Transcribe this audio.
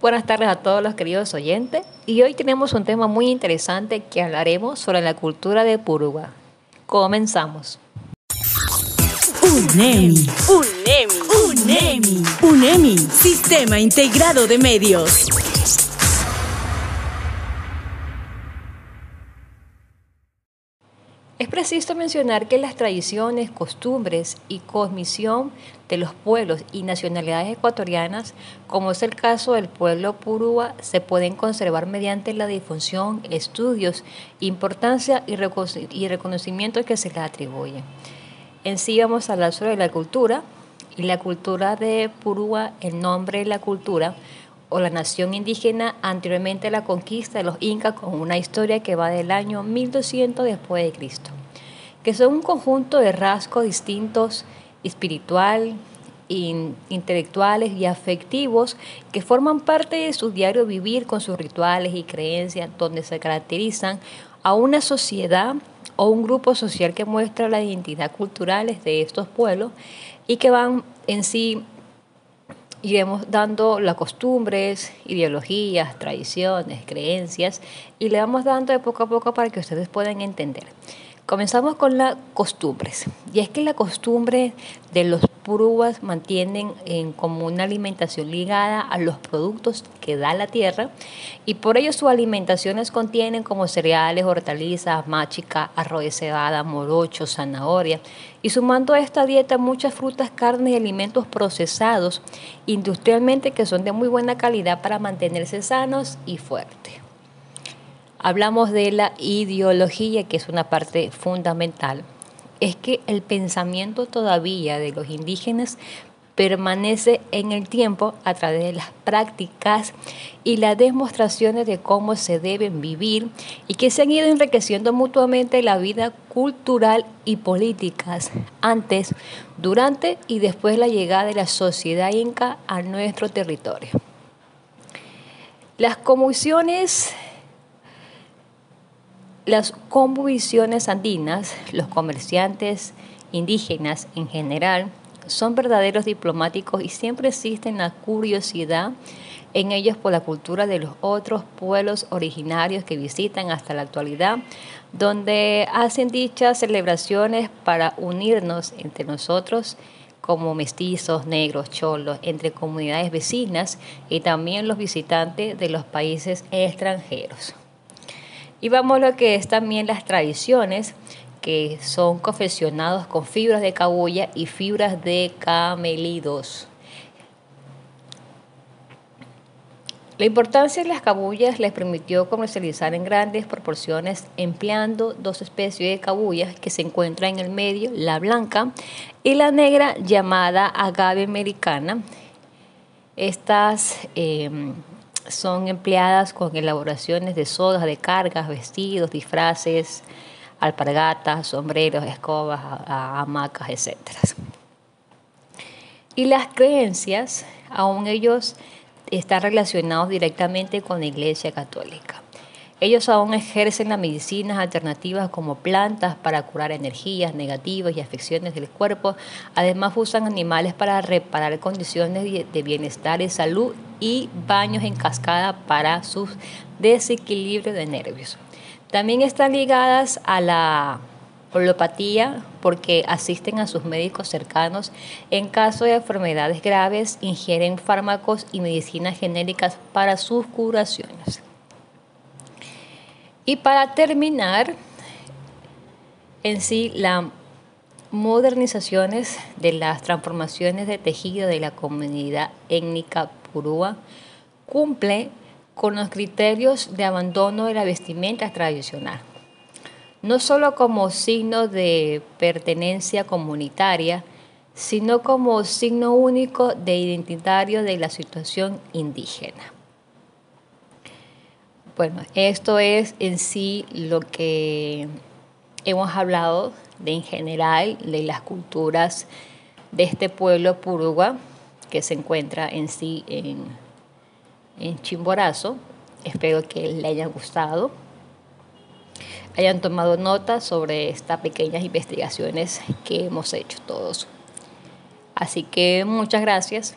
Buenas tardes a todos los queridos oyentes y hoy tenemos un tema muy interesante que hablaremos sobre la cultura de Purúa. Comenzamos. UNEMI, UNEMI, UNEMI, UNEMI, Sistema Integrado de Medios. Es preciso mencionar que las tradiciones, costumbres y cosmisión de los pueblos y nacionalidades ecuatorianas, como es el caso del pueblo purúa, se pueden conservar mediante la difusión, estudios, importancia y reconocimiento que se les atribuye. En sí vamos a hablar sobre la cultura y la cultura de Purúa, el nombre de la cultura o la nación indígena anteriormente a la conquista de los incas con una historia que va del año 1200 después de Cristo, que son un conjunto de rasgos distintos espiritual, intelectuales y afectivos que forman parte de su diario vivir con sus rituales y creencias, donde se caracterizan a una sociedad o un grupo social que muestra la identidad cultural de estos pueblos y que van en sí iremos dando las costumbres, ideologías, tradiciones, creencias y le vamos dando de poco a poco para que ustedes puedan entender. Comenzamos con las costumbres. Y es que la costumbre de los purúas mantienen en como una alimentación ligada a los productos que da la tierra y por ello sus alimentaciones contienen como cereales, hortalizas, machica, arroz de cebada, morocho, zanahoria y sumando a esta dieta muchas frutas, carnes y alimentos procesados industrialmente que son de muy buena calidad para mantenerse sanos y fuertes. Hablamos de la ideología, que es una parte fundamental. Es que el pensamiento todavía de los indígenas permanece en el tiempo a través de las prácticas y las demostraciones de cómo se deben vivir y que se han ido enriqueciendo mutuamente la vida cultural y políticas antes, durante y después de la llegada de la sociedad inca a nuestro territorio. Las comisiones las convulsiones andinas, los comerciantes indígenas en general, son verdaderos diplomáticos y siempre existe la curiosidad en ellos por la cultura de los otros pueblos originarios que visitan hasta la actualidad, donde hacen dichas celebraciones para unirnos entre nosotros como mestizos, negros, cholos, entre comunidades vecinas y también los visitantes de los países extranjeros. Y vamos a lo que es también las tradiciones, que son confeccionados con fibras de cabulla y fibras de camelidos. La importancia de las cabullas les permitió comercializar en grandes proporciones empleando dos especies de cabullas que se encuentran en el medio, la blanca y la negra llamada agave americana. Estas em, son empleadas con elaboraciones de sodas, de cargas, vestidos, disfraces, alpargatas, sombreros, escobas, hamacas, etc. Y las creencias, aún ellos están relacionados directamente con la Iglesia Católica. Ellos aún ejercen las medicinas alternativas como plantas para curar energías negativas y afecciones del cuerpo. Además usan animales para reparar condiciones de bienestar y salud y baños en cascada para su desequilibrio de nervios. También están ligadas a la holopatía porque asisten a sus médicos cercanos en caso de enfermedades graves, ingieren fármacos y medicinas genéricas para sus curaciones. Y para terminar, en sí, las modernizaciones de las transformaciones de tejido de la comunidad étnica purúa cumple con los criterios de abandono de la vestimenta tradicional, no solo como signo de pertenencia comunitaria, sino como signo único de identitario de la situación indígena. Bueno, esto es en sí lo que hemos hablado de en general de las culturas de este pueblo purúa que se encuentra en sí en, en Chimborazo. Espero que les haya gustado, hayan tomado nota sobre estas pequeñas investigaciones que hemos hecho todos. Así que muchas gracias.